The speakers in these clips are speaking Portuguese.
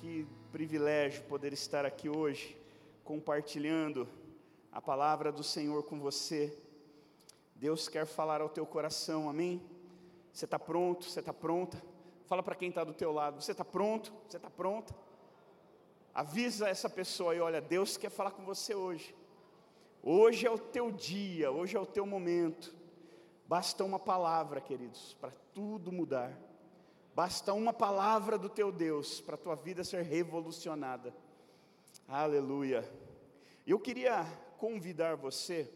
Que privilégio poder estar aqui hoje, compartilhando a palavra do Senhor com você. Deus quer falar ao teu coração, amém? Você está pronto? Você está pronta? Fala para quem está do teu lado, você está pronto? Você está pronta? Avisa essa pessoa aí, olha, Deus quer falar com você hoje. Hoje é o teu dia, hoje é o teu momento. Basta uma palavra, queridos, para tudo mudar. Basta uma palavra do teu Deus para a tua vida ser revolucionada. Aleluia. Eu queria convidar você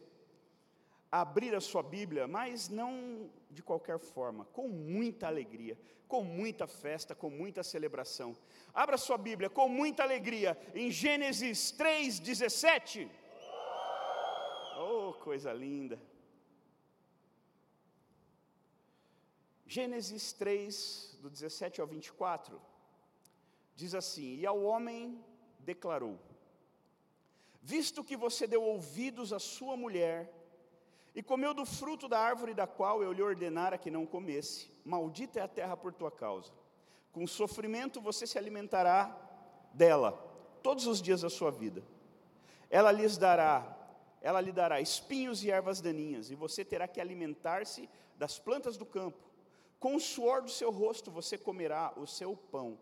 a abrir a sua Bíblia, mas não de qualquer forma, com muita alegria, com muita festa, com muita celebração. Abra sua Bíblia com muita alegria em Gênesis 3:17. Oh, coisa linda. Gênesis 3, do 17 ao 24, diz assim: E ao homem declarou: Visto que você deu ouvidos à sua mulher, e comeu do fruto da árvore da qual eu lhe ordenara que não comesse, maldita é a terra por tua causa. Com sofrimento você se alimentará dela todos os dias da sua vida. Ela lhes dará, ela lhe dará espinhos e ervas daninhas, e você terá que alimentar-se das plantas do campo. Com o suor do seu rosto você comerá o seu pão,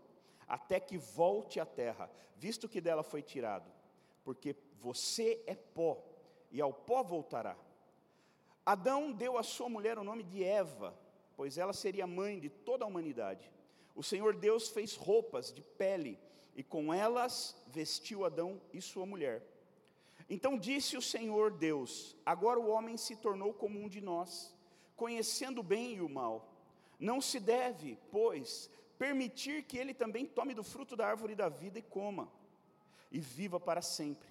até que volte à terra, visto que dela foi tirado, porque você é pó, e ao pó voltará. Adão deu à sua mulher o nome de Eva, pois ela seria mãe de toda a humanidade. O Senhor Deus fez roupas de pele, e com elas vestiu Adão e sua mulher. Então disse o Senhor Deus: Agora o homem se tornou como um de nós, conhecendo o bem e o mal. Não se deve, pois, permitir que ele também tome do fruto da árvore da vida e coma, e viva para sempre.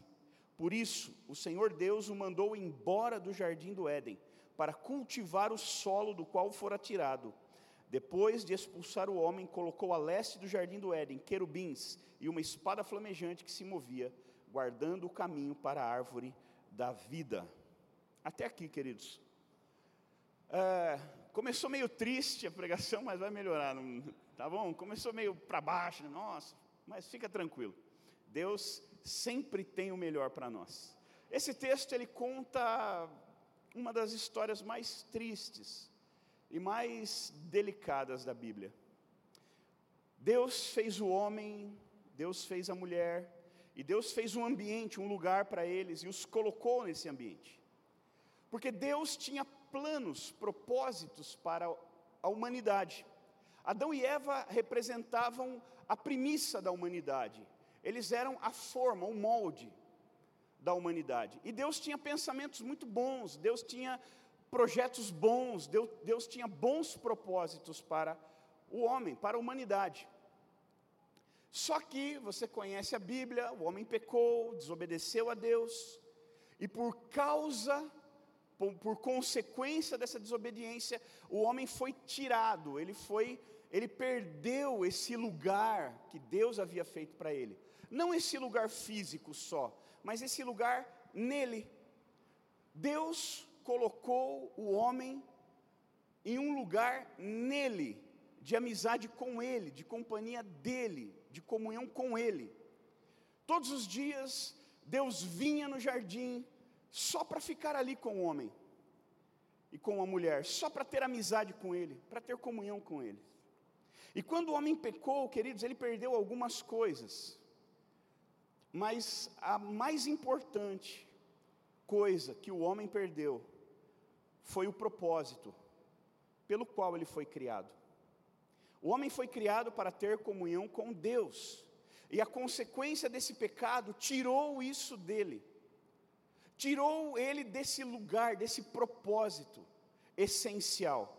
Por isso, o Senhor Deus o mandou embora do jardim do Éden, para cultivar o solo do qual fora tirado. Depois de expulsar o homem, colocou a leste do jardim do Éden querubins e uma espada flamejante que se movia, guardando o caminho para a árvore da vida. Até aqui, queridos. É, começou meio triste a pregação, mas vai melhorar, tá bom? Começou meio para baixo, né? nossa, mas fica tranquilo. Deus sempre tem o melhor para nós. Esse texto ele conta uma das histórias mais tristes e mais delicadas da Bíblia. Deus fez o homem, Deus fez a mulher, e Deus fez um ambiente, um lugar para eles e os colocou nesse ambiente. Porque Deus tinha planos, propósitos para a humanidade. Adão e Eva representavam a premissa da humanidade, eles eram a forma, o molde da humanidade. E Deus tinha pensamentos muito bons, Deus tinha projetos bons, Deus, Deus tinha bons propósitos para o homem, para a humanidade. Só que você conhece a Bíblia, o homem pecou, desobedeceu a Deus, e por causa por, por consequência dessa desobediência, o homem foi tirado, ele foi, ele perdeu esse lugar que Deus havia feito para ele. Não esse lugar físico só, mas esse lugar nele. Deus colocou o homem em um lugar nele, de amizade com ele, de companhia dele, de comunhão com ele. Todos os dias, Deus vinha no jardim só para ficar ali com o homem e com a mulher, só para ter amizade com ele, para ter comunhão com ele. E quando o homem pecou, queridos, ele perdeu algumas coisas, mas a mais importante coisa que o homem perdeu foi o propósito pelo qual ele foi criado. O homem foi criado para ter comunhão com Deus, e a consequência desse pecado tirou isso dele tirou ele desse lugar, desse propósito essencial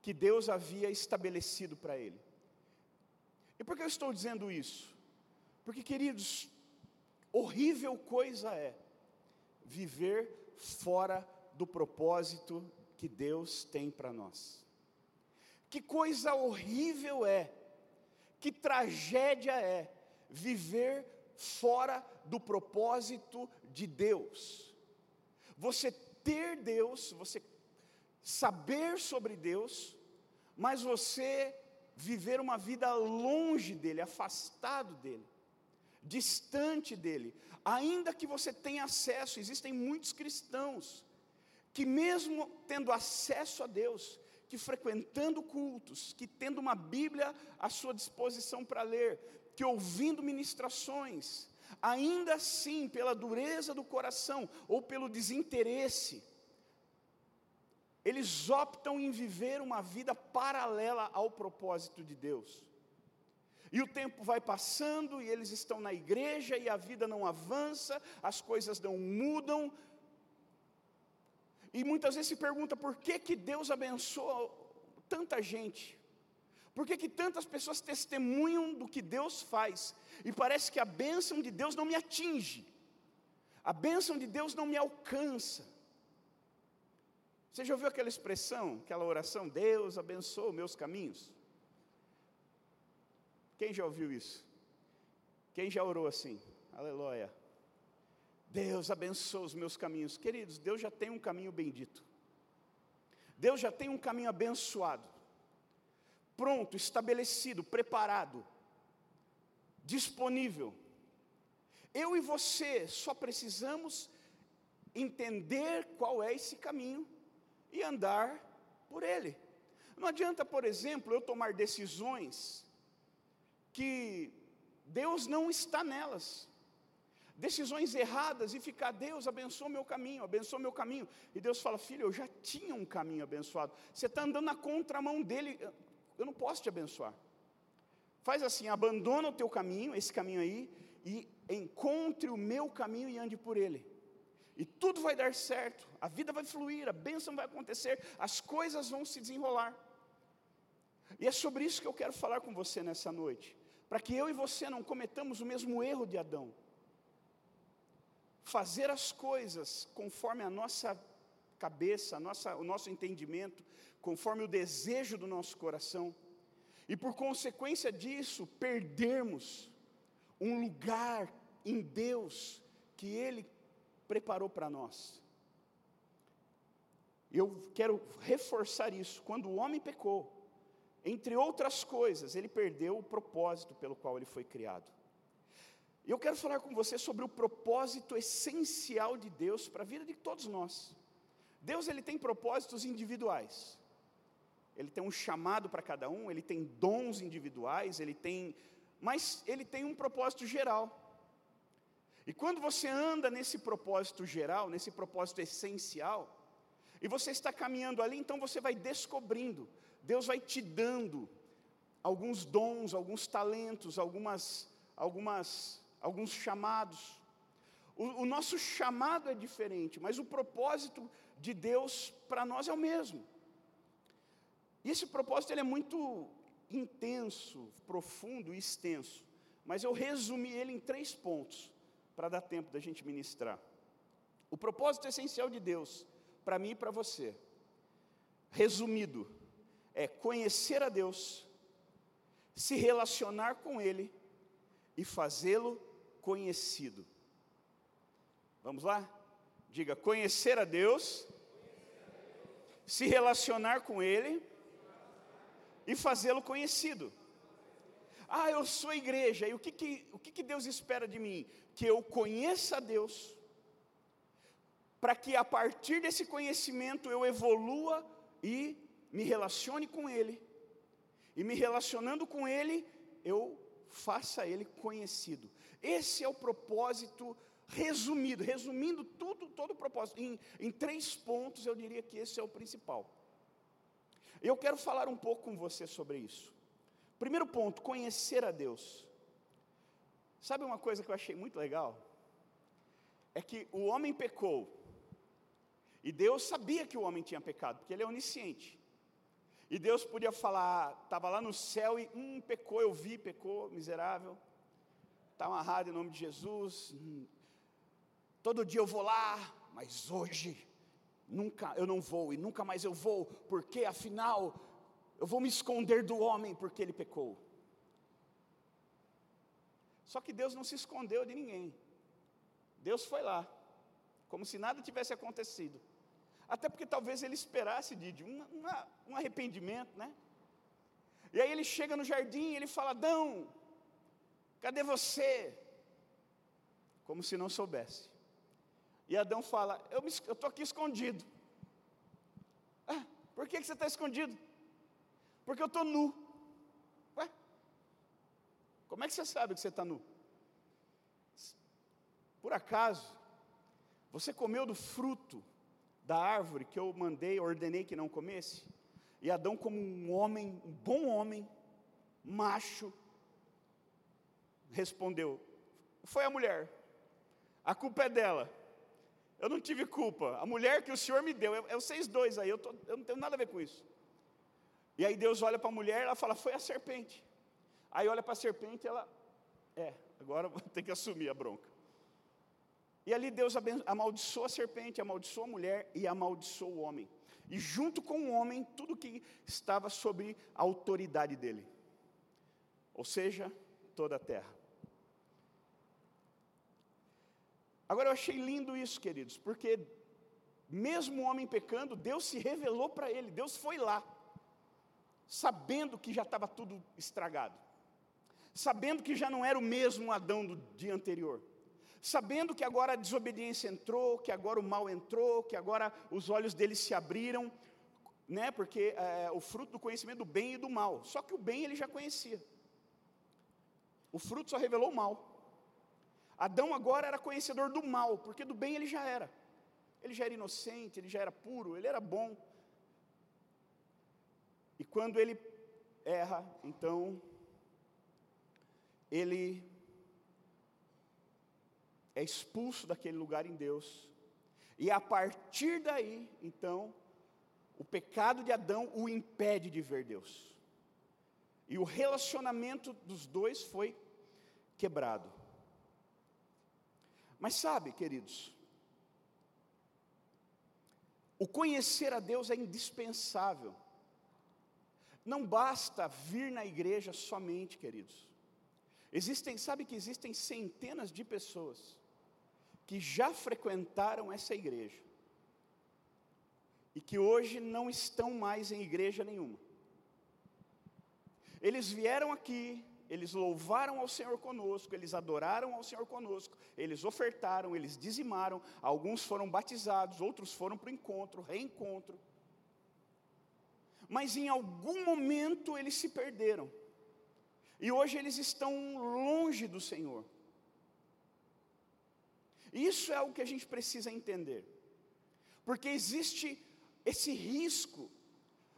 que Deus havia estabelecido para ele. E por que eu estou dizendo isso? Porque, queridos, horrível coisa é viver fora do propósito que Deus tem para nós. Que coisa horrível é, que tragédia é viver fora do propósito de Deus. Você ter Deus, você saber sobre Deus, mas você viver uma vida longe dele, afastado dele, distante dele, ainda que você tenha acesso, existem muitos cristãos que, mesmo tendo acesso a Deus, que frequentando cultos, que tendo uma Bíblia à sua disposição para ler, que ouvindo ministrações, ainda assim, pela dureza do coração ou pelo desinteresse, eles optam em viver uma vida paralela ao propósito de Deus. E o tempo vai passando e eles estão na igreja e a vida não avança, as coisas não mudam. E muitas vezes se pergunta por que, que Deus abençoa tanta gente? Por que, que tantas pessoas testemunham do que Deus faz? E parece que a bênção de Deus não me atinge, a bênção de Deus não me alcança. Você já ouviu aquela expressão, aquela oração, Deus abençoa meus caminhos? Quem já ouviu isso? Quem já orou assim? Aleluia. Deus abençoa os meus caminhos. Queridos, Deus já tem um caminho bendito. Deus já tem um caminho abençoado. Pronto, estabelecido, preparado, disponível. Eu e você só precisamos entender qual é esse caminho e andar por ele. Não adianta, por exemplo, eu tomar decisões que Deus não está nelas. Decisões erradas e ficar, Deus abençoa meu caminho, abençoa meu caminho. E Deus fala, filho, eu já tinha um caminho abençoado. Você está andando na contramão dele, eu não posso te abençoar. Faz assim, abandona o teu caminho, esse caminho aí, e encontre o meu caminho e ande por ele e tudo vai dar certo, a vida vai fluir, a bênção vai acontecer, as coisas vão se desenrolar. E é sobre isso que eu quero falar com você nessa noite, para que eu e você não cometamos o mesmo erro de Adão. Fazer as coisas conforme a nossa cabeça, nossa, o nosso entendimento, conforme o desejo do nosso coração, e por consequência disso, perdermos um lugar em Deus que Ele preparou para nós. Eu quero reforçar isso. Quando o homem pecou, entre outras coisas, ele perdeu o propósito pelo qual ele foi criado. Eu quero falar com você sobre o propósito essencial de Deus para a vida de todos nós. Deus ele tem propósitos individuais. Ele tem um chamado para cada um, ele tem dons individuais, ele tem, mas ele tem um propósito geral. E quando você anda nesse propósito geral, nesse propósito essencial, e você está caminhando ali, então você vai descobrindo, Deus vai te dando alguns dons, alguns talentos, algumas, algumas, alguns chamados. O, o nosso chamado é diferente, mas o propósito de Deus para nós é o mesmo. E esse propósito ele é muito intenso, profundo e extenso, mas eu resumi ele em três pontos para dar tempo da gente ministrar. O propósito essencial de Deus, para mim e para você, resumido, é conhecer a Deus, se relacionar com Ele e fazê-lo conhecido. Vamos lá? Diga: conhecer a Deus, se relacionar com Ele e fazê-lo conhecido. Ah, eu sou igreja, e o que, que, o que, que Deus espera de mim? Que eu conheça Deus, para que a partir desse conhecimento eu evolua e me relacione com Ele, e me relacionando com Ele, eu faça Ele conhecido. Esse é o propósito resumido, resumindo tudo, todo o propósito, em, em três pontos eu diria que esse é o principal. Eu quero falar um pouco com você sobre isso. Primeiro ponto, conhecer a Deus. Sabe uma coisa que eu achei muito legal? É que o homem pecou, e Deus sabia que o homem tinha pecado, porque ele é onisciente. E Deus podia falar, estava lá no céu e, hum, pecou, eu vi, pecou, miserável. Está amarrado em nome de Jesus. Hum, todo dia eu vou lá, mas hoje nunca eu não vou e nunca mais eu vou, porque afinal eu vou me esconder do homem porque ele pecou. Só que Deus não se escondeu de ninguém. Deus foi lá, como se nada tivesse acontecido. Até porque talvez ele esperasse de, um, um arrependimento, né? E aí ele chega no jardim e ele fala: Adão, cadê você? Como se não soubesse. E Adão fala: Eu estou aqui escondido. Ah, por que, que você está escondido? Porque eu estou nu. Ué? Como é que você sabe que você está nu? Por acaso, você comeu do fruto da árvore que eu mandei, ordenei que não comesse? E Adão, como um homem, um bom homem, macho, respondeu: Foi a mulher, a culpa é dela. Eu não tive culpa. A mulher que o Senhor me deu, é, é vocês dois aí, eu, tô, eu não tenho nada a ver com isso. E aí Deus olha para a mulher, ela fala: Foi a serpente. Aí olha para a serpente, ela, é, agora vou ter que assumir a bronca. E ali Deus amaldiçoou a serpente, amaldiçoou a mulher e amaldiçoou o homem. E junto com o homem, tudo que estava sobre a autoridade dele. Ou seja, toda a terra. Agora eu achei lindo isso, queridos, porque mesmo o homem pecando, Deus se revelou para ele, Deus foi lá, sabendo que já estava tudo estragado, sabendo que já não era o mesmo Adão do dia anterior sabendo que agora a desobediência entrou, que agora o mal entrou, que agora os olhos dele se abriram, né? Porque é, o fruto do conhecimento do bem e do mal. Só que o bem ele já conhecia. O fruto só revelou o mal. Adão agora era conhecedor do mal, porque do bem ele já era. Ele já era inocente, ele já era puro, ele era bom. E quando ele erra, então ele é expulso daquele lugar em Deus, e a partir daí, então, o pecado de Adão o impede de ver Deus, e o relacionamento dos dois foi quebrado. Mas sabe, queridos, o conhecer a Deus é indispensável. Não basta vir na igreja somente, queridos. Existem, sabe que existem centenas de pessoas que já frequentaram essa igreja e que hoje não estão mais em igreja nenhuma. Eles vieram aqui, eles louvaram ao Senhor conosco, eles adoraram ao Senhor conosco, eles ofertaram, eles dizimaram, alguns foram batizados, outros foram para o encontro, reencontro. Mas em algum momento eles se perderam. E hoje eles estão longe do Senhor. Isso é o que a gente precisa entender. Porque existe esse risco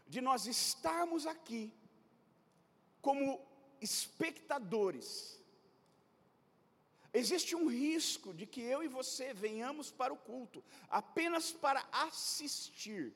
de nós estarmos aqui como espectadores. Existe um risco de que eu e você venhamos para o culto apenas para assistir.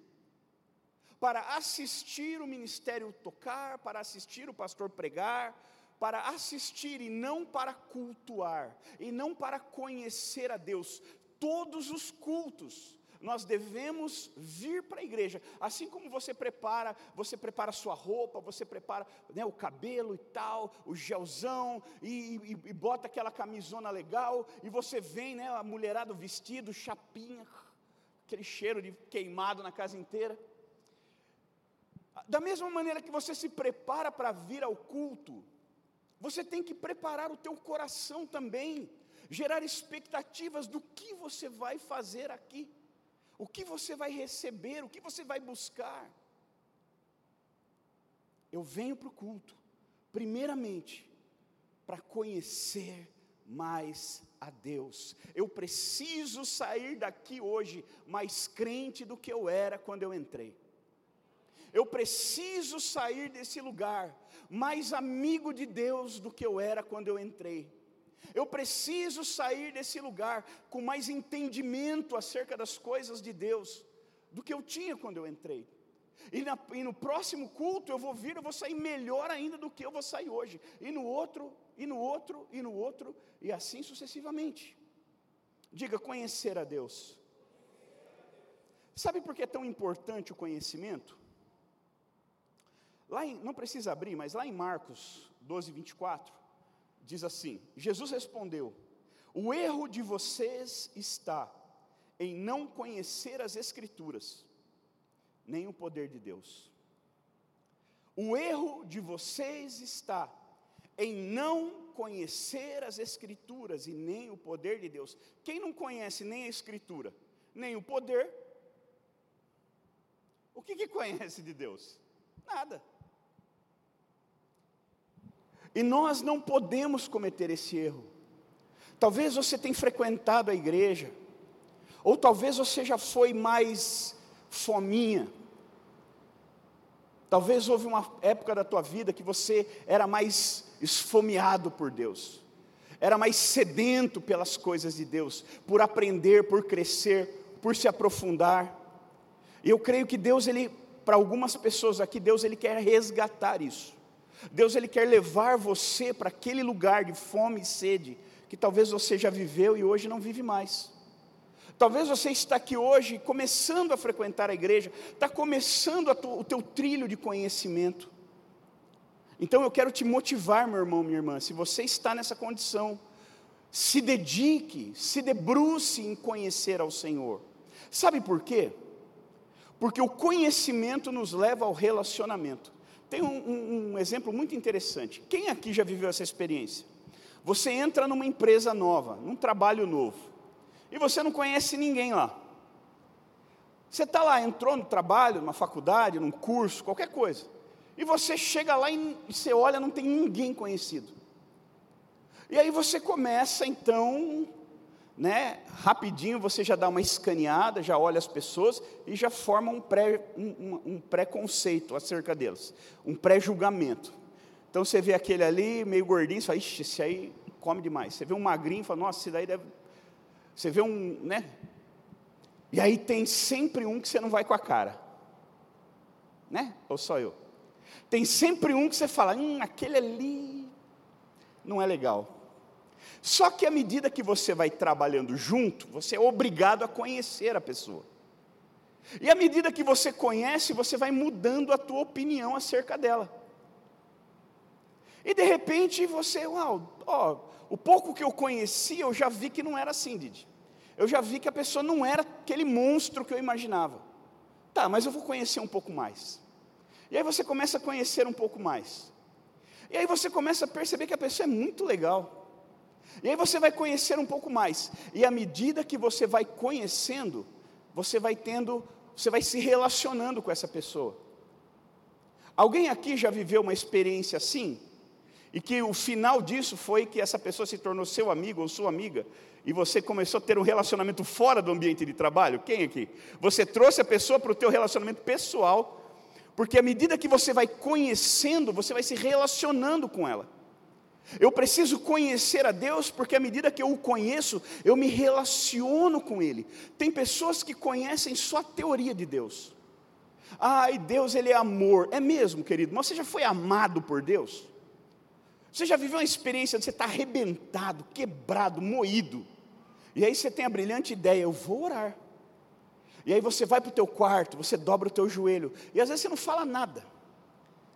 Para assistir o ministério tocar, para assistir o pastor pregar, para assistir e não para cultuar, e não para conhecer a Deus. Todos os cultos, nós devemos vir para a igreja, assim como você prepara, você prepara sua roupa, você prepara né, o cabelo e tal, o gelzão, e, e, e, bota aquela camisona legal, e você vem, né, a mulherada vestido, chapinha, aquele cheiro de queimado na casa inteira. Da mesma maneira que você se prepara para vir ao culto, você tem que preparar o teu coração também, gerar expectativas do que você vai fazer aqui, o que você vai receber, o que você vai buscar. Eu venho para o culto, primeiramente, para conhecer mais a Deus. Eu preciso sair daqui hoje mais crente do que eu era quando eu entrei. Eu preciso sair desse lugar mais amigo de Deus do que eu era quando eu entrei. Eu preciso sair desse lugar com mais entendimento acerca das coisas de Deus do que eu tinha quando eu entrei. E, na, e, no próximo culto eu vou vir, eu vou sair melhor ainda do que eu vou sair hoje. E no outro, e no outro, e no outro, e assim sucessivamente. Diga conhecer a Deus. Sabe por que é tão importante o conhecimento? Lá em, não precisa abrir, mas lá em Marcos 12, 24, diz assim: Jesus respondeu: O erro de vocês está em não conhecer as Escrituras, nem o poder de Deus. O erro de vocês está em não conhecer as Escrituras e nem o poder de Deus. Quem não conhece nem a Escritura, nem o poder, o que, que conhece de Deus? Nada. E nós não podemos cometer esse erro. Talvez você tenha frequentado a igreja, ou talvez você já foi mais fominha. Talvez houve uma época da tua vida que você era mais esfomeado por Deus, era mais sedento pelas coisas de Deus, por aprender, por crescer, por se aprofundar. E eu creio que Deus, ele, para algumas pessoas aqui, Deus ele quer resgatar isso. Deus ele quer levar você para aquele lugar de fome e sede que talvez você já viveu e hoje não vive mais. Talvez você está aqui hoje começando a frequentar a igreja, está começando o teu trilho de conhecimento. Então eu quero te motivar, meu irmão, minha irmã, se você está nessa condição, se dedique, se debruce em conhecer ao Senhor. Sabe por quê? Porque o conhecimento nos leva ao relacionamento. Tem um, um, um exemplo muito interessante. Quem aqui já viveu essa experiência? Você entra numa empresa nova, num trabalho novo e você não conhece ninguém lá. Você está lá, entrou no trabalho, numa faculdade, num curso, qualquer coisa. E você chega lá e você olha, não tem ninguém conhecido. E aí você começa então, né, rapidinho você já dá uma escaneada, já olha as pessoas e já forma um, pré, um, um pré-conceito acerca delas, um pré-julgamento. Então você vê aquele ali, meio gordinho, você fala, ixi, esse aí come demais. Você vê um magrinho, fala, nossa, esse daí deve você vê um, né? E aí tem sempre um que você não vai com a cara. Né? Ou só eu? Tem sempre um que você fala, hum, aquele ali não é legal. Só que à medida que você vai trabalhando junto, você é obrigado a conhecer a pessoa. E à medida que você conhece, você vai mudando a tua opinião acerca dela. E de repente você, uau, ó, o pouco que eu conheci, eu já vi que não era assim, Didi eu já vi que a pessoa não era aquele monstro que eu imaginava. Tá, mas eu vou conhecer um pouco mais. E aí você começa a conhecer um pouco mais. E aí você começa a perceber que a pessoa é muito legal. E aí você vai conhecer um pouco mais. E à medida que você vai conhecendo, você vai tendo, você vai se relacionando com essa pessoa. Alguém aqui já viveu uma experiência assim? E que o final disso foi que essa pessoa se tornou seu amigo ou sua amiga, e você começou a ter um relacionamento fora do ambiente de trabalho? Quem aqui? Você trouxe a pessoa para o teu relacionamento pessoal, porque à medida que você vai conhecendo, você vai se relacionando com ela. Eu preciso conhecer a Deus, porque à medida que eu o conheço, eu me relaciono com Ele. Tem pessoas que conhecem só a teoria de Deus. Ai, Deus, Ele é amor. É mesmo, querido, mas você já foi amado por Deus? Você já viveu uma experiência de você estar arrebentado, quebrado, moído, e aí você tem a brilhante ideia, eu vou orar. E aí você vai para o teu quarto, você dobra o teu joelho, e às vezes você não fala nada.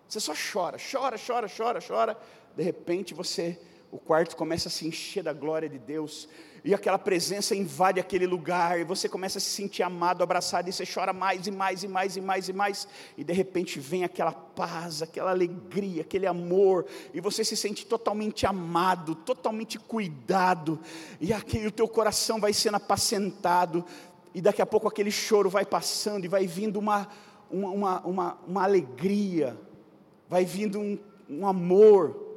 Você só chora, chora, chora, chora, chora. De repente você, o quarto começa a se encher da glória de Deus e aquela presença invade aquele lugar, e você começa a se sentir amado, abraçado, e você chora mais e mais e mais e mais e mais, e de repente vem aquela paz, aquela alegria, aquele amor, e você se sente totalmente amado, totalmente cuidado, e aquele, o teu coração vai sendo apacentado, e daqui a pouco aquele choro vai passando, e vai vindo uma, uma, uma, uma, uma alegria, vai vindo um, um amor.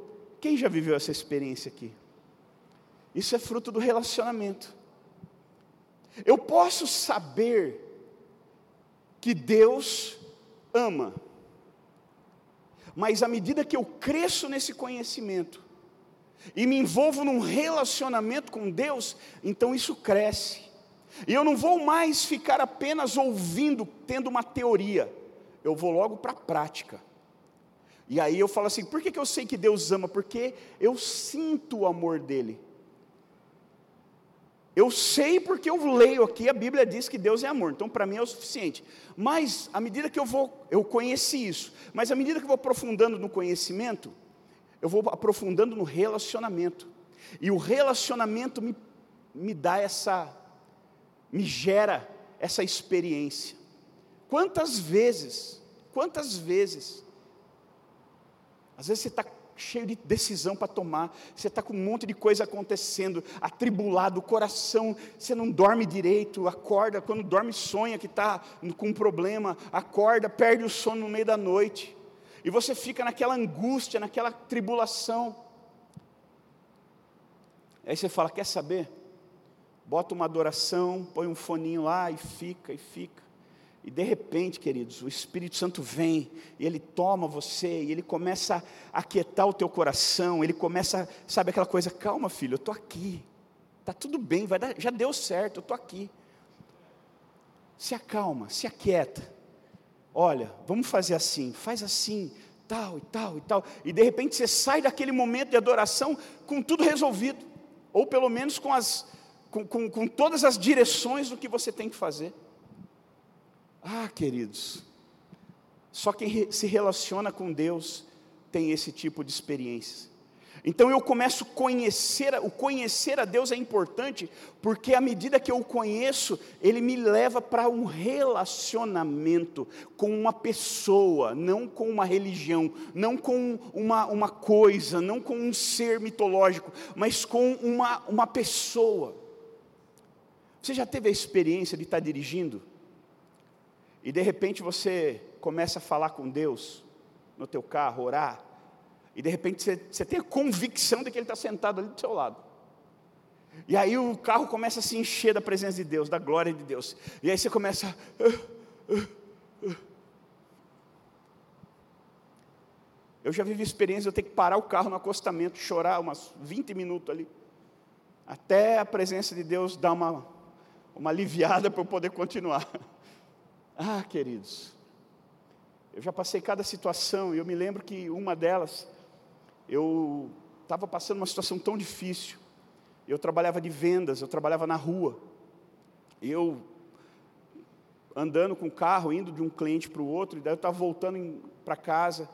Quem já viveu essa experiência aqui? Isso é fruto do relacionamento. Eu posso saber que Deus ama, mas à medida que eu cresço nesse conhecimento e me envolvo num relacionamento com Deus, então isso cresce. E eu não vou mais ficar apenas ouvindo, tendo uma teoria, eu vou logo para a prática. E aí eu falo assim: por que, que eu sei que Deus ama? Porque eu sinto o amor dEle. Eu sei porque eu leio aqui, a Bíblia diz que Deus é amor, então para mim é o suficiente. Mas, à medida que eu vou, eu conheci isso, mas à medida que eu vou aprofundando no conhecimento, eu vou aprofundando no relacionamento. E o relacionamento me, me dá essa, me gera essa experiência. Quantas vezes, quantas vezes Às vezes você está cheio de decisão para tomar, você está com um monte de coisa acontecendo, atribulado, o coração, você não dorme direito, acorda, quando dorme sonha que está com um problema, acorda, perde o sono no meio da noite, e você fica naquela angústia, naquela tribulação. Aí você fala: quer saber? Bota uma adoração, põe um foninho lá e fica, e fica. E de repente, queridos, o Espírito Santo vem e ele toma você e ele começa a aquietar o teu coração, ele começa, sabe aquela coisa, calma filho, eu estou aqui, está tudo bem, vai dar, já deu certo, eu estou aqui. Se acalma, se aquieta. Olha, vamos fazer assim, faz assim, tal e tal e tal. E de repente você sai daquele momento de adoração com tudo resolvido, ou pelo menos com, as, com, com, com todas as direções do que você tem que fazer. Ah, queridos, só quem se relaciona com Deus tem esse tipo de experiência. Então eu começo a conhecer, o conhecer a Deus é importante, porque à medida que eu o conheço, ele me leva para um relacionamento com uma pessoa, não com uma religião, não com uma, uma coisa, não com um ser mitológico, mas com uma, uma pessoa. Você já teve a experiência de estar dirigindo? E de repente você começa a falar com Deus no teu carro, orar, e de repente você, você tem a convicção de que Ele está sentado ali do seu lado. E aí o carro começa a se encher da presença de Deus, da glória de Deus. E aí você começa. Uh, uh, uh. Eu já vivi experiência de eu ter que parar o carro no acostamento, chorar umas 20 minutos ali, até a presença de Deus dar uma, uma aliviada para eu poder continuar. Ah, queridos, eu já passei cada situação e eu me lembro que uma delas, eu estava passando uma situação tão difícil. Eu trabalhava de vendas, eu trabalhava na rua. Eu andando com o carro, indo de um cliente para o outro, e daí eu estava voltando para casa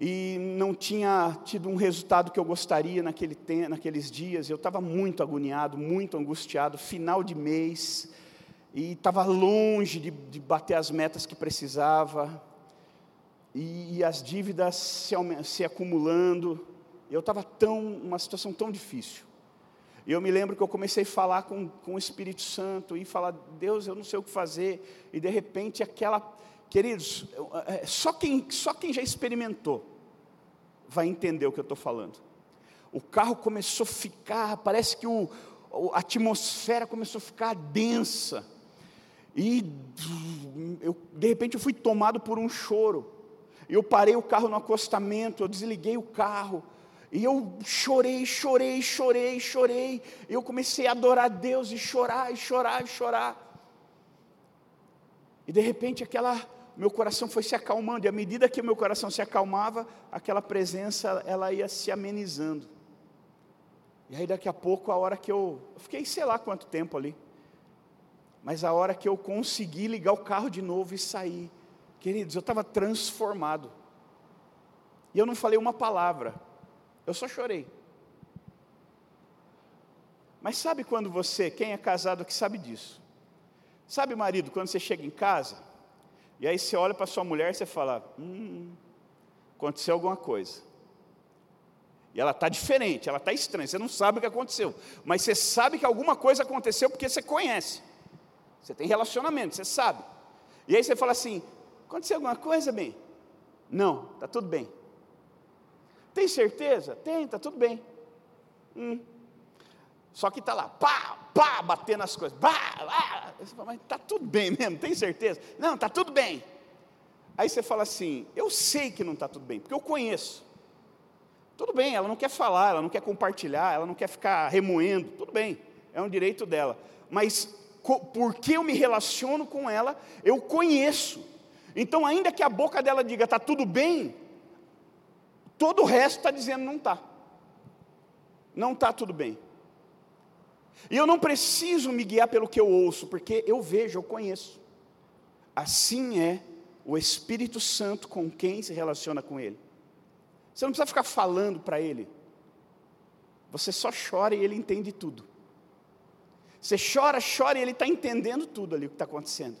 e não tinha tido um resultado que eu gostaria naquele naqueles dias. Eu estava muito agoniado, muito angustiado, final de mês e estava longe de, de, bater as metas que precisava, e, e as dívidas se, se acumulando, eu estava tão, uma situação tão difícil. E eu me lembro que eu comecei a falar com, com o Espírito Santo, e falar, Deus, eu não sei o que fazer, e de repente aquela, queridos, é, só quem, só quem já experimentou vai entender o que eu estou falando. O carro começou a ficar, parece que o, a atmosfera começou a ficar densa, e eu, de repente eu fui tomado por um choro. Eu parei o carro no acostamento, eu desliguei o carro. E eu chorei, chorei, chorei, chorei. Eu comecei a adorar a Deus e chorar, e chorar, e chorar. E de repente aquela meu coração foi se acalmando, e à medida que meu coração se acalmava, aquela presença ela ia se amenizando. E aí daqui a pouco, a hora que eu, eu fiquei sei lá quanto tempo ali, mas a hora que eu consegui ligar o carro de novo e sair, queridos, eu estava transformado. E eu não falei uma palavra, eu só chorei. Mas sabe quando você, quem é casado que sabe disso? Sabe, marido, quando você chega em casa, e aí você olha para sua mulher e você fala: Hum, aconteceu alguma coisa. E ela está diferente, ela está estranha, você não sabe o que aconteceu, mas você sabe que alguma coisa aconteceu porque você conhece. Você tem relacionamento, você sabe. E aí você fala assim: aconteceu alguma coisa, bem? Não, está tudo bem. Tem certeza? Tem, está tudo bem. Hum. Só que está lá, pá, pá, batendo as coisas, pá, pá. Mas está tudo bem mesmo, tem certeza? Não, está tudo bem. Aí você fala assim: eu sei que não está tudo bem, porque eu conheço. Tudo bem, ela não quer falar, ela não quer compartilhar, ela não quer ficar remoendo, tudo bem, é um direito dela. Mas porque eu me relaciono com ela, eu conheço. Então, ainda que a boca dela diga está tudo bem, todo o resto está dizendo não está. Não está tudo bem. E eu não preciso me guiar pelo que eu ouço, porque eu vejo, eu conheço. Assim é o Espírito Santo com quem se relaciona com Ele. Você não precisa ficar falando para Ele. Você só chora e Ele entende tudo. Você chora, chora e ele está entendendo tudo ali o que está acontecendo.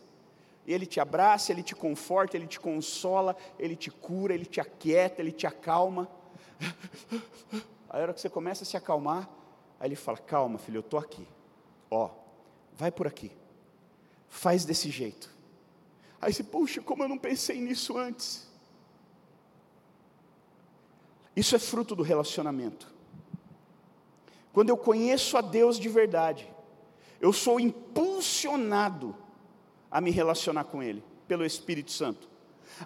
ele te abraça, ele te conforta, ele te consola, ele te cura, ele te aquieta, ele te acalma. A hora que você começa a se acalmar, aí ele fala: Calma, filho, eu estou aqui. Ó, vai por aqui. Faz desse jeito. Aí você, puxa, como eu não pensei nisso antes? Isso é fruto do relacionamento. Quando eu conheço a Deus de verdade, eu sou impulsionado a me relacionar com Ele, pelo Espírito Santo.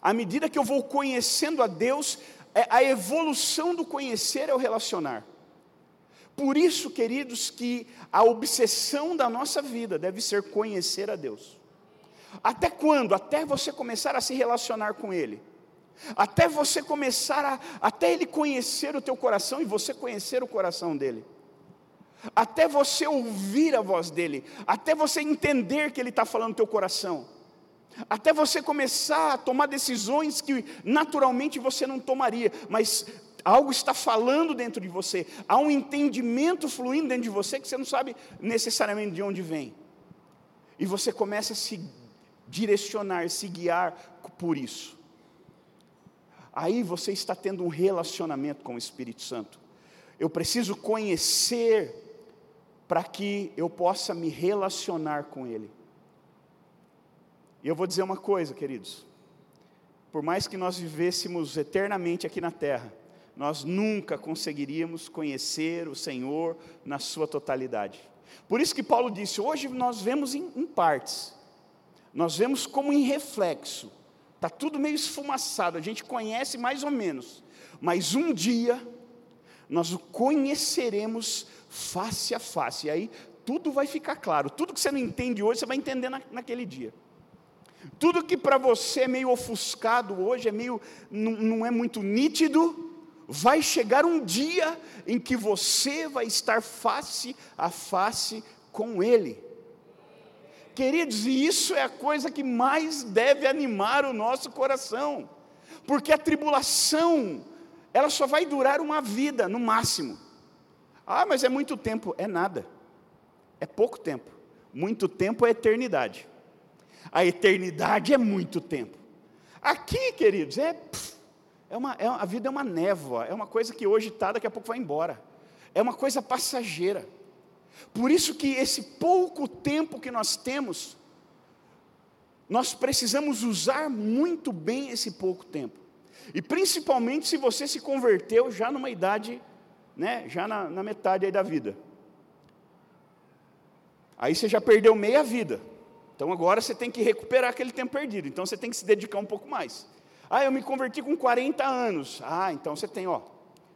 À medida que eu vou conhecendo a Deus, é, a evolução do conhecer é o relacionar. Por isso, queridos, que a obsessão da nossa vida deve ser conhecer a Deus. Até quando? Até você começar a se relacionar com Ele. Até você começar a, até Ele conhecer o teu coração e você conhecer o coração dele. Até você ouvir a voz dele. Até você entender que Ele está falando no teu coração. Até você começar a tomar decisões que naturalmente você não tomaria, mas algo está falando dentro de você, há um entendimento fluindo dentro de você que você não sabe necessariamente de onde vem. E você começa a se direcionar, se guiar por isso. Aí você está tendo um relacionamento com o Espírito Santo. Eu preciso conhecer para que eu possa me relacionar com Ele. E eu vou dizer uma coisa, queridos. Por mais que nós vivêssemos eternamente aqui na terra, nós nunca conseguiríamos conhecer o Senhor na sua totalidade. Por isso que Paulo disse: hoje nós vemos em, em partes, nós vemos como em reflexo, está tudo meio esfumaçado, a gente conhece mais ou menos, mas um dia nós o conheceremos face a face, e aí tudo vai ficar claro, tudo que você não entende hoje, você vai entender na, naquele dia. Tudo que para você é meio ofuscado hoje, é meio, não, não é muito nítido, vai chegar um dia em que você vai estar face a face com Ele. Queridos, e isso é a coisa que mais deve animar o nosso coração, porque a tribulação, ela só vai durar uma vida, no máximo. Ah, mas é muito tempo. É nada, é pouco tempo. Muito tempo é eternidade. A eternidade é muito tempo. Aqui, queridos, é. É uma, é, a vida é uma névoa, é uma coisa que hoje está, daqui a pouco vai embora. É uma coisa passageira. Por isso que esse pouco tempo que nós temos, nós precisamos usar muito bem esse pouco tempo. E principalmente se você se converteu já numa idade, né, já na, na metade da vida. Aí você já perdeu meia vida. Então agora você tem que recuperar aquele tempo perdido. Então você tem que se dedicar um pouco mais. Ah, eu me converti com 40 anos. Ah, então você tem, ó.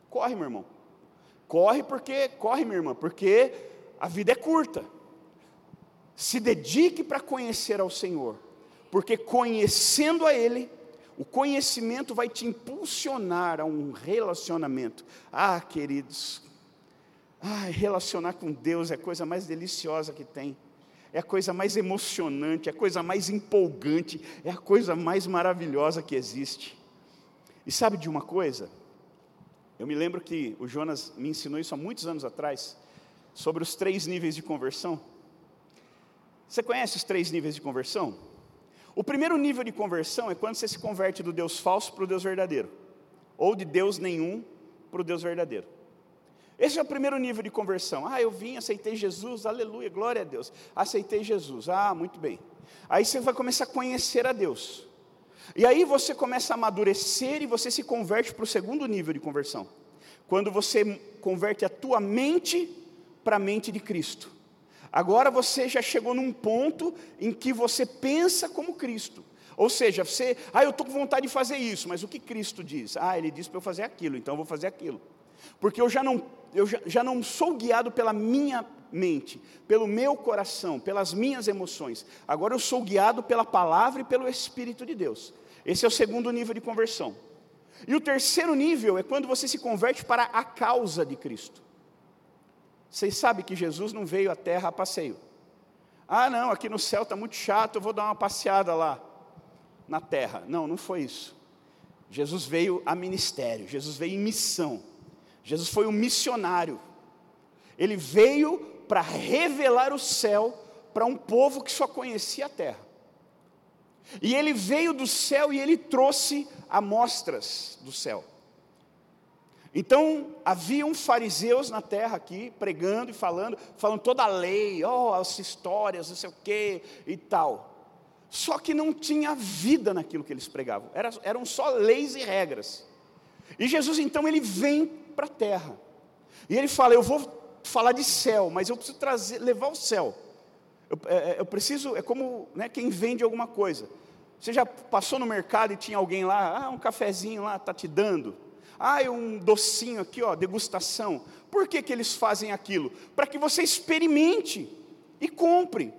Corre, meu irmão. Corre porque, corre, minha irmã, porque a vida é curta. Se dedique para conhecer ao Senhor, porque conhecendo a Ele, o conhecimento vai te impulsionar a um relacionamento. Ah, queridos, ah, relacionar com Deus é a coisa mais deliciosa que tem é a coisa mais emocionante, é a coisa mais empolgante, é a coisa mais maravilhosa que existe. E sabe de uma coisa? Eu me lembro que o Jonas me ensinou isso há muitos anos atrás, sobre os três níveis de conversão. Você conhece os três níveis de conversão? O primeiro nível de conversão é quando você se converte do Deus falso para o Deus verdadeiro, ou de Deus nenhum para o Deus verdadeiro. Esse é o primeiro nível de conversão. Ah, eu vim, aceitei Jesus, aleluia, glória a Deus. Aceitei Jesus, ah, muito bem. Aí você vai começar a conhecer a Deus. E aí você começa a amadurecer e você se converte para o segundo nível de conversão. Quando você converte a tua mente para a mente de Cristo. Agora você já chegou num ponto em que você pensa como Cristo. Ou seja, você, ah, eu estou com vontade de fazer isso, mas o que Cristo diz? Ah, ele disse para eu fazer aquilo, então eu vou fazer aquilo. Porque eu já não eu já, já não sou guiado pela minha mente, pelo meu coração, pelas minhas emoções. Agora eu sou guiado pela palavra e pelo Espírito de Deus. Esse é o segundo nível de conversão. E o terceiro nível é quando você se converte para a causa de Cristo. Vocês sabem que Jesus não veio à terra a passeio. Ah, não, aqui no céu está muito chato, eu vou dar uma passeada lá na terra. Não, não foi isso. Jesus veio a ministério, Jesus veio em missão. Jesus foi um missionário. Ele veio para revelar o céu para um povo que só conhecia a terra. E ele veio do céu e ele trouxe amostras do céu. Então, haviam fariseus na terra aqui, pregando e falando, falando toda a lei, oh, as histórias, não sei o quê e tal. Só que não tinha vida naquilo que eles pregavam, eram, eram só leis e regras. E Jesus, então, ele vem para a terra. E ele fala: Eu vou falar de céu, mas eu preciso trazer, levar o céu. Eu, é, é, eu preciso, é como né, quem vende alguma coisa. Você já passou no mercado e tinha alguém lá, ah, um cafezinho lá, está te dando. Ah, um docinho aqui, ó, degustação. Por que, que eles fazem aquilo? Para que você experimente e compre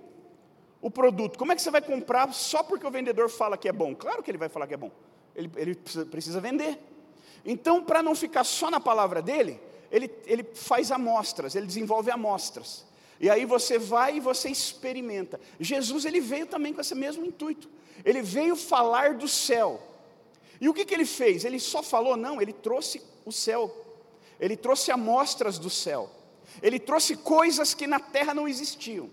o produto. Como é que você vai comprar só porque o vendedor fala que é bom? Claro que ele vai falar que é bom. Ele, ele precisa, precisa vender. Então, para não ficar só na palavra dele, ele, ele faz amostras, ele desenvolve amostras. E aí você vai e você experimenta. Jesus ele veio também com esse mesmo intuito. Ele veio falar do céu. E o que, que ele fez? Ele só falou? Não, ele trouxe o céu. Ele trouxe amostras do céu. Ele trouxe coisas que na terra não existiam.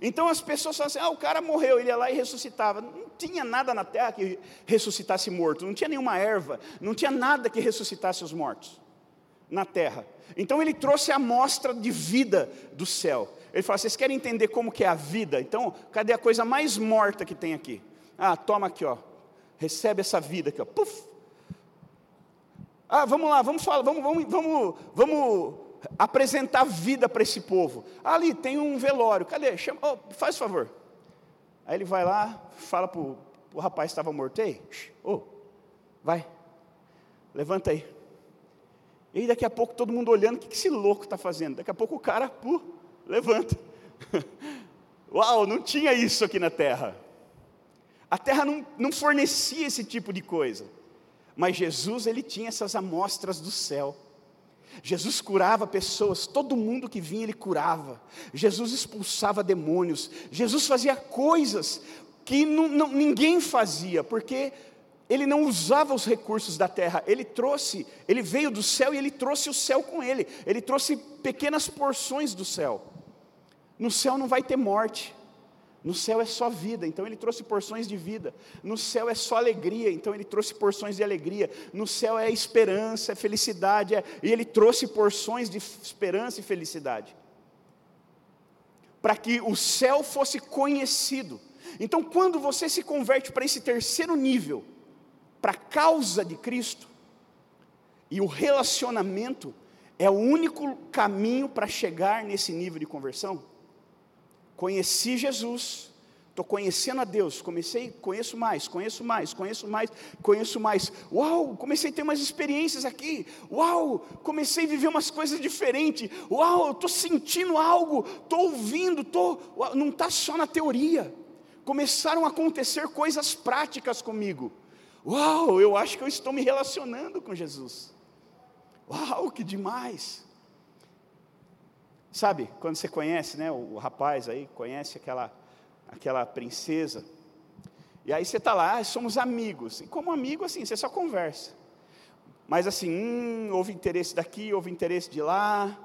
Então as pessoas falam assim: ah, o cara morreu, ele ia lá e ressuscitava. Não tinha nada na terra que ressuscitasse morto, não tinha nenhuma erva, não tinha nada que ressuscitasse os mortos na terra. Então ele trouxe a amostra de vida do céu. Ele fala: vocês querem entender como que é a vida? Então, cadê a coisa mais morta que tem aqui? Ah, toma aqui, ó. Recebe essa vida aqui, ó. Puf! Ah, vamos lá, vamos falar, vamos, vamos, vamos, vamos apresentar vida para esse povo. Ali tem um velório, cadê? Chama, oh, faz favor. Aí ele vai lá, fala para o rapaz que estava morto, ei, oh, vai, levanta aí. E aí daqui a pouco todo mundo olhando, o que, que esse louco está fazendo? Daqui a pouco o cara, pô, levanta. Uau, não tinha isso aqui na terra. A terra não, não fornecia esse tipo de coisa. Mas Jesus, ele tinha essas amostras do céu. Jesus curava pessoas, todo mundo que vinha ele curava. Jesus expulsava demônios. Jesus fazia coisas que não, não, ninguém fazia, porque ele não usava os recursos da terra, ele trouxe, ele veio do céu e ele trouxe o céu com ele, ele trouxe pequenas porções do céu. No céu não vai ter morte, no céu é só vida, então ele trouxe porções de vida. No céu é só alegria, então ele trouxe porções de alegria. No céu é esperança, é felicidade, é... e ele trouxe porções de esperança e felicidade. Para que o céu fosse conhecido. Então, quando você se converte para esse terceiro nível, para a causa de Cristo, e o relacionamento é o único caminho para chegar nesse nível de conversão, Conheci Jesus, estou conhecendo a Deus, comecei, conheço mais, conheço mais, conheço mais, conheço mais. Uau, comecei a ter umas experiências aqui. Uau, comecei a viver umas coisas diferentes. Uau, estou sentindo algo, estou ouvindo, tô, não está só na teoria. Começaram a acontecer coisas práticas comigo. Uau, eu acho que eu estou me relacionando com Jesus. Uau, que demais! Sabe, quando você conhece, né, o, rapaz aí, conhece aquela, aquela princesa, e aí você está lá, ah, somos amigos, e como amigo, assim, você só conversa. Mas assim, hum, houve interesse daqui, houve interesse de lá,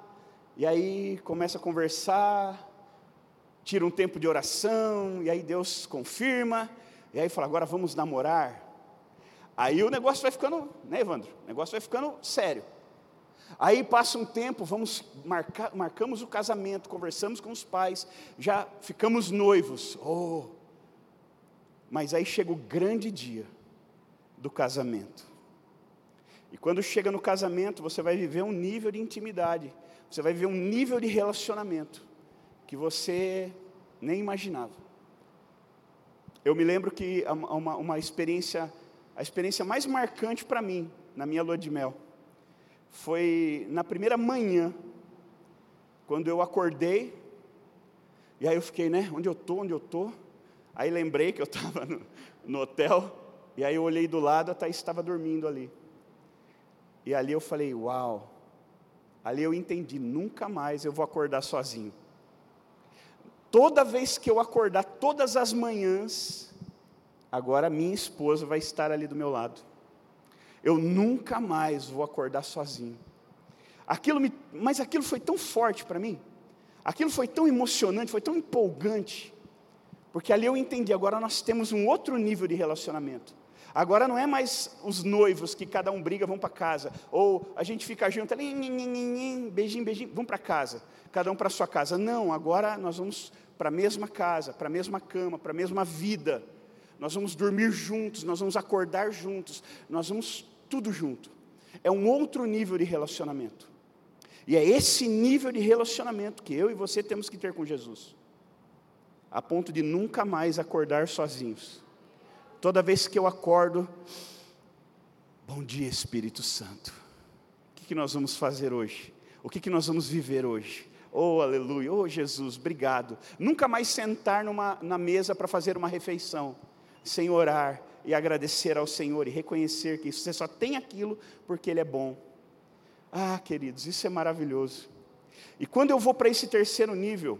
e aí começa a conversar, tira um tempo de oração, e aí Deus confirma, e aí fala, agora vamos namorar. Aí o negócio vai ficando, né, Evandro? O negócio vai ficando sério. Aí passa um tempo, vamos marcar, marcamos o casamento, conversamos com os pais, já ficamos noivos. Oh! Mas aí chega o grande dia do casamento. E quando chega no casamento, você vai viver um nível de intimidade, você vai viver um nível de relacionamento que você nem imaginava. Eu me lembro que uma, uma experiência, a experiência mais marcante para mim, na minha lua de mel, foi na primeira manhã, quando eu acordei, e aí eu fiquei, né, onde eu estou, onde eu estou? Aí lembrei que eu estava no, no, hotel, e aí eu olhei do lado, a Thaís estava dormindo ali. E ali eu falei, uau, ali eu entendi, nunca mais eu vou acordar sozinho. Toda vez que eu acordar, todas as manhãs, agora minha esposa vai estar ali do meu lado eu nunca mais vou acordar sozinho. Aquilo me, mas aquilo foi tão forte para mim, aquilo foi tão emocionante, foi tão empolgante, Porque ali eu entendi, agora nós temos um outro nível de relacionamento. Agora não é mais os noivos que cada um briga, vão para casa. Ou a gente fica junto beijinho, beijinho, vão para casa. Cada um para sua casa. Não, agora nós vamos para a mesma casa, para a mesma cama, para a mesma vida. Nós vamos dormir juntos, nós vamos acordar juntos, nós vamos tudo junto. É um outro nível de relacionamento. E é esse nível de relacionamento que eu e você temos que ter com Jesus a ponto de nunca mais acordar sozinhos. Toda vez que eu acordo, bom dia Espírito Santo. O que, nós vamos fazer hoje? O que, que nós vamos viver hoje? Oh, aleluia, oh Jesus, obrigado. Nunca mais sentar numa, na mesa para fazer uma refeição, sem orar e agradecer ao Senhor e reconhecer que você só tem aquilo porque Ele é bom. Ah, queridos, isso é maravilhoso. E quando eu vou para esse terceiro nível,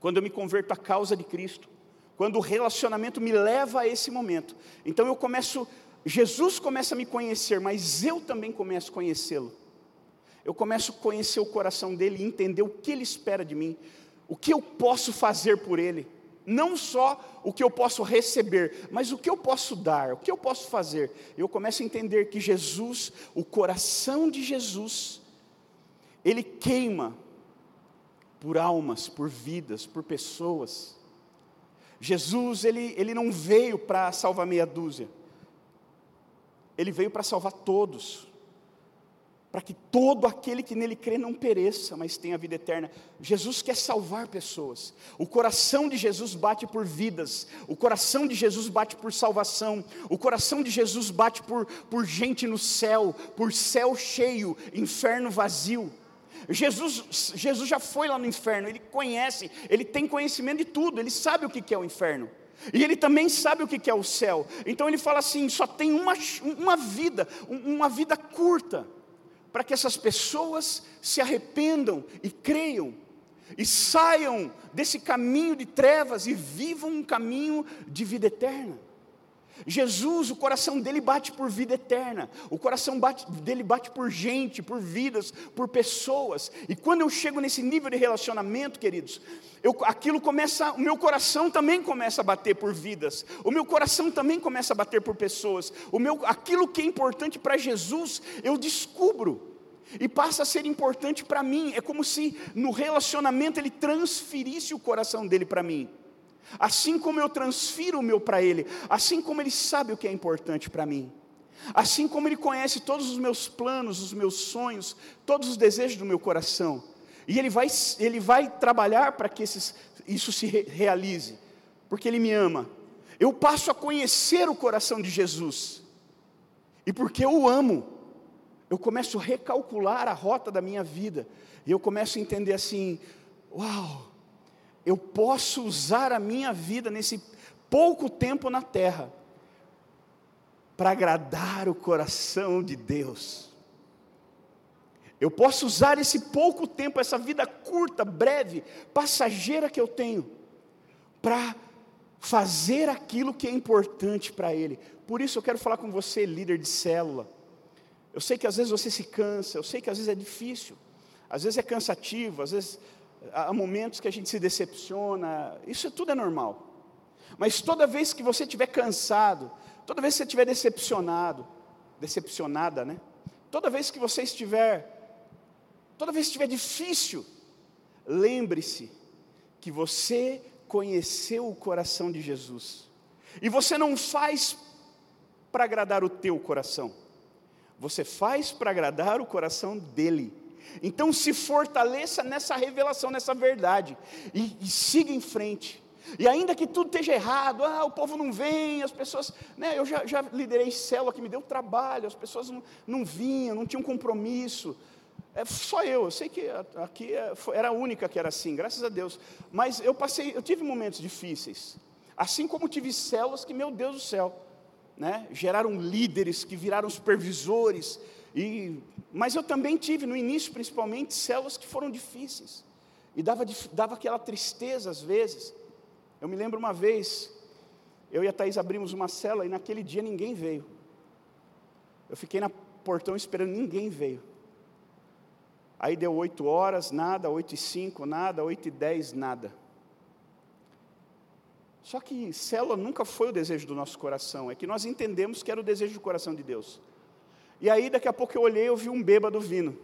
quando eu me converto à causa de Cristo, quando o relacionamento me leva a esse momento, então eu começo, Jesus começa a me conhecer, mas eu também começo a conhecê-lo. Eu começo a conhecer o coração dele e entender o que ele espera de mim, o que eu posso fazer por ele, não só o que eu posso receber, mas o que eu posso dar, o que eu posso fazer. Eu começo a entender que Jesus, o coração de Jesus, ele queima por almas, por vidas, por pessoas. Jesus, ele, ele não veio para salvar meia dúzia, ele veio para salvar todos, para que todo aquele que nele crê não pereça, mas tenha vida eterna. Jesus quer salvar pessoas, o coração de Jesus bate por vidas, o coração de Jesus bate por salvação, o coração de Jesus bate por, por gente no céu, por céu cheio, inferno vazio. Jesus, Jesus já foi lá no inferno, ele conhece, ele tem conhecimento de tudo, ele sabe o que é o inferno. E ele também sabe o que é o céu. Então ele fala assim: só tem uma, uma vida, uma vida curta, para que essas pessoas se arrependam e creiam, e saiam desse caminho de trevas e vivam um caminho de vida eterna. Jesus, o coração dele bate por vida eterna, o coração bate, dele bate por gente, por vidas, por pessoas. E quando eu chego nesse nível de relacionamento, queridos, eu, aquilo começa, o meu coração também começa a bater por vidas, o meu coração também começa a bater por pessoas. O meu, aquilo que é importante para Jesus, eu descubro e passa a ser importante para mim. É como se no relacionamento ele transferisse o coração dele para mim. Assim como eu transfiro o meu para Ele, assim como Ele sabe o que é importante para mim, assim como Ele conhece todos os meus planos, os meus sonhos, todos os desejos do meu coração, e Ele vai, ele vai trabalhar para que esses, isso se realize, porque Ele me ama. Eu passo a conhecer o coração de Jesus, e porque eu o amo, eu começo a recalcular a rota da minha vida, e eu começo a entender assim: uau! Eu posso usar a minha vida nesse pouco tempo na terra para agradar o coração de Deus. Eu posso usar esse pouco tempo, essa vida curta, breve, passageira que eu tenho, para fazer aquilo que é importante para Ele. Por isso eu quero falar com você, líder de célula. Eu sei que às vezes você se cansa, eu sei que às vezes é difícil, às vezes é cansativo, às vezes há momentos que a gente se decepciona, isso tudo é normal. Mas toda vez que você estiver cansado, toda vez que você estiver decepcionado, decepcionada, né? Toda vez que você estiver, toda vez que estiver difícil, lembre-se que você conheceu o coração de Jesus. E você não faz para agradar o teu coração. Você faz para agradar o coração dele. Então se fortaleça nessa revelação, nessa verdade, e, e siga em frente. E ainda que tudo esteja errado, ah, o povo não vem, as pessoas, né, eu já, já liderei célula que me deu trabalho, as pessoas não, não vinham, não tinham compromisso. É só eu, eu sei que aqui é, era a única que era assim, graças a Deus. Mas eu passei, eu tive momentos difíceis. Assim como tive células que, meu Deus do céu, né, geraram líderes que viraram supervisores, e, mas eu também tive, no início principalmente, células que foram difíceis. E dava, dava aquela tristeza às vezes. Eu me lembro uma vez, eu e a Thaís abrimos uma célula e naquele dia ninguém veio. Eu fiquei na portão esperando, ninguém veio. Aí deu oito horas, nada, oito e cinco, nada, oito e dez, nada. Só que célula nunca foi o desejo do nosso coração, é que nós entendemos que era o desejo do coração de Deus. E aí, daqui a pouco eu olhei, eu vi um bêbado vindo.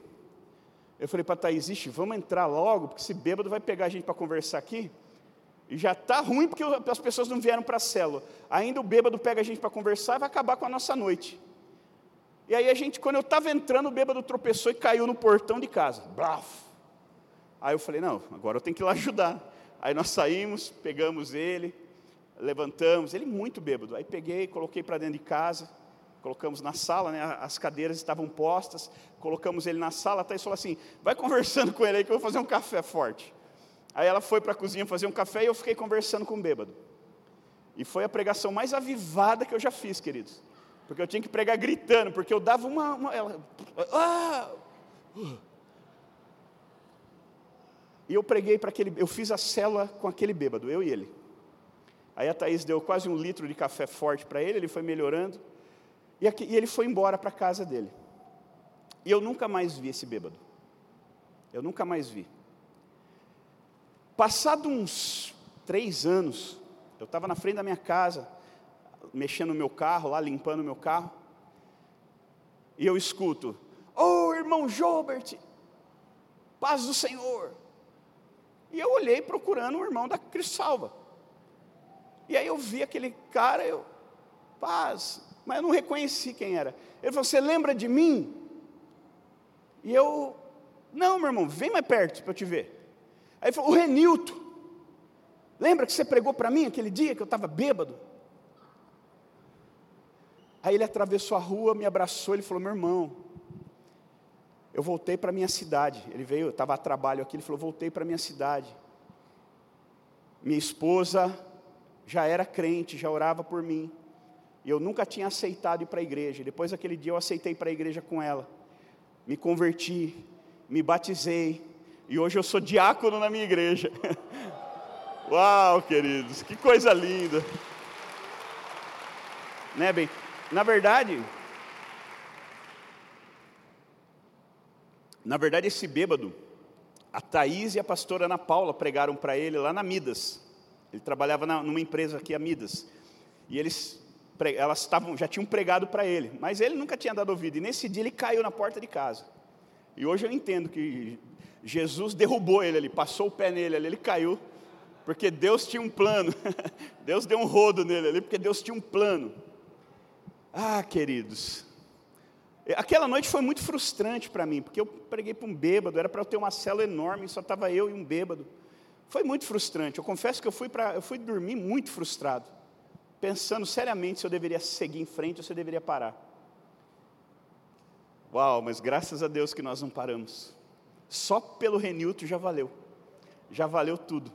Eu falei para Thaís, Ixi, vamos entrar logo, porque esse bêbado vai pegar a gente para conversar aqui. E já está ruim porque as pessoas não vieram para a célula. Ainda o bêbado pega a gente para conversar e vai acabar com a nossa noite. E aí a gente, quando eu estava entrando, o bêbado tropeçou e caiu no portão de casa. Braf. Aí eu falei, não, agora eu tenho que ir lá ajudar. Aí nós saímos, pegamos ele, levantamos, ele muito bêbado. Aí peguei, coloquei para dentro de casa, colocamos na sala, né, as cadeiras estavam postas, colocamos ele na sala, a Thaís falou assim, vai conversando com ele aí que eu vou fazer um café forte. Aí ela foi para a cozinha fazer um café e eu fiquei conversando com o bêbado. E foi a pregação mais avivada que eu já fiz, queridos. Porque eu tinha que pregar gritando, porque eu dava uma. uma ela, ah! E eu preguei para aquele. Eu fiz a célula com aquele bêbado, eu e ele. Aí a Thaís deu quase um litro de café forte para ele, ele foi melhorando. E, aqui, e ele foi embora para a casa dele. E eu nunca mais vi esse bêbado. Eu nunca mais vi. Passado uns três anos, eu estava na frente da minha casa, mexendo no meu carro, lá limpando o meu carro, e eu escuto: Ô oh, irmão Jobert, paz do Senhor. E eu olhei procurando o irmão da Cristo Salva. E aí eu vi aquele cara, eu, paz, mas eu não reconheci quem era. Ele falou: Você lembra de mim? E eu, não, meu irmão, vem mais perto para eu te ver. Aí ele falou: O Renilton, lembra que você pregou para mim aquele dia que eu estava bêbado? Aí ele atravessou a rua, me abraçou, ele falou: Meu irmão, eu voltei para minha cidade. Ele veio, estava a trabalho aqui, ele falou: Voltei para minha cidade. Minha esposa já era crente, já orava por mim. E eu nunca tinha aceitado ir para a igreja. Depois daquele dia eu aceitei para a igreja com ela. Me converti, me batizei, e hoje eu sou diácono na minha igreja. Uau, queridos, que coisa linda. Né, bem? Na verdade, na verdade esse bêbado, a Thaís e a pastora Ana Paula pregaram para ele lá na Midas. Ele trabalhava na, numa empresa aqui, a Midas. E eles, elas estavam, já tinham pregado para ele, mas ele nunca tinha dado ouvido. E nesse dia ele caiu na porta de casa. E hoje eu entendo que Jesus derrubou ele ali, passou o pé nele ali, ele caiu, porque Deus tinha um plano. Deus deu um rodo nele ali, porque Deus tinha um plano. Ah, queridos, aquela noite foi muito frustrante para mim, porque eu preguei para um bêbado, era para eu ter uma cela enorme, só estava eu e um bêbado. Foi muito frustrante. Eu confesso que eu fui, pra, eu fui dormir muito frustrado, pensando seriamente se eu deveria seguir em frente ou se eu deveria parar. Uau, mas graças a Deus que nós não paramos. Só pelo Renilton já valeu. Já valeu tudo.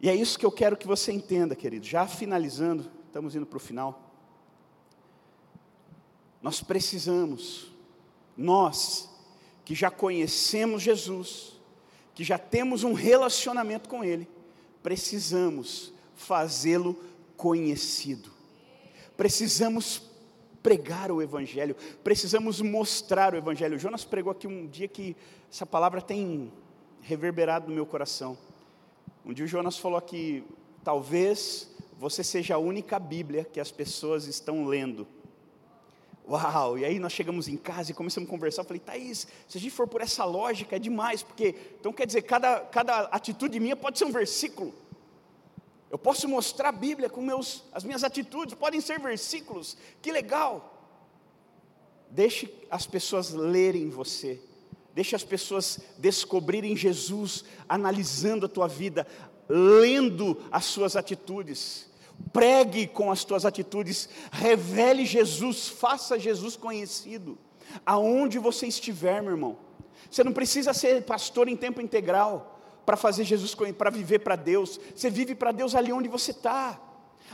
E é isso que eu quero que você entenda, querido. Já finalizando, estamos indo para o final. Nós precisamos, nós que já conhecemos Jesus, que já temos um relacionamento com Ele, precisamos fazê-lo conhecido. Precisamos pregar o Evangelho, precisamos mostrar o Evangelho. O Jonas pregou aqui um dia que essa palavra tem reverberado no meu coração. Um dia o Jonas falou aqui: talvez você seja a única Bíblia que as pessoas estão lendo. Uau! E aí nós chegamos em casa e começamos a conversar. Eu falei, Thaís, se a gente for por essa lógica é demais, porque então quer dizer, cada, cada atitude minha pode ser um versículo. Eu posso mostrar a Bíblia com meus, as minhas atitudes, podem ser versículos, que legal. Deixe as pessoas lerem você, deixe as pessoas descobrirem Jesus, analisando a tua vida, lendo as suas atitudes. Pregue com as tuas atitudes, revele Jesus, faça Jesus conhecido, aonde você estiver, meu irmão. Você não precisa ser pastor em tempo integral para fazer Jesus, para viver para Deus. Você vive para Deus ali onde você está.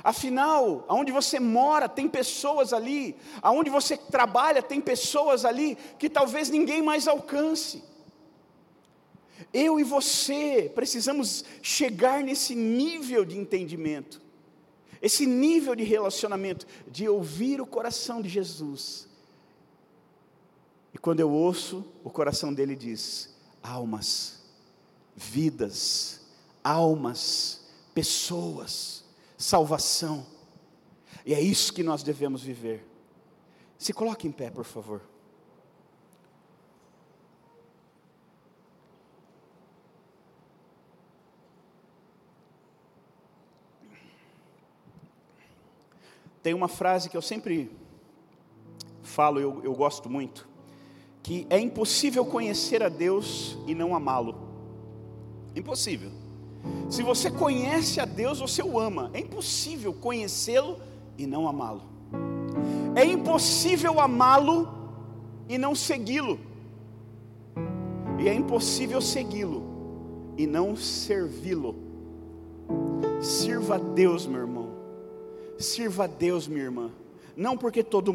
Afinal, aonde você mora, tem pessoas ali, aonde você trabalha, tem pessoas ali que talvez ninguém mais alcance. Eu e você precisamos chegar nesse nível de entendimento, esse nível de relacionamento, de ouvir o coração de Jesus. E quando eu ouço, o coração dele diz: almas vidas, almas pessoas, salvação. E é isso que nós devemos viver. Se coloque em pé, por favor. Tem uma frase que eu sempre falo, eu, eu gosto muito, que é impossível conhecer a Deus e não amá-lo. Impossível. Se você conhece a Deus, você o ama. É impossível conhecê-lo e não amá-lo. É impossível amá-lo e não segui-lo. E é impossível segui-lo e não servi-lo. Sirva a Deus, meu irmão. Sirva a Deus, minha irmã. Não porque todo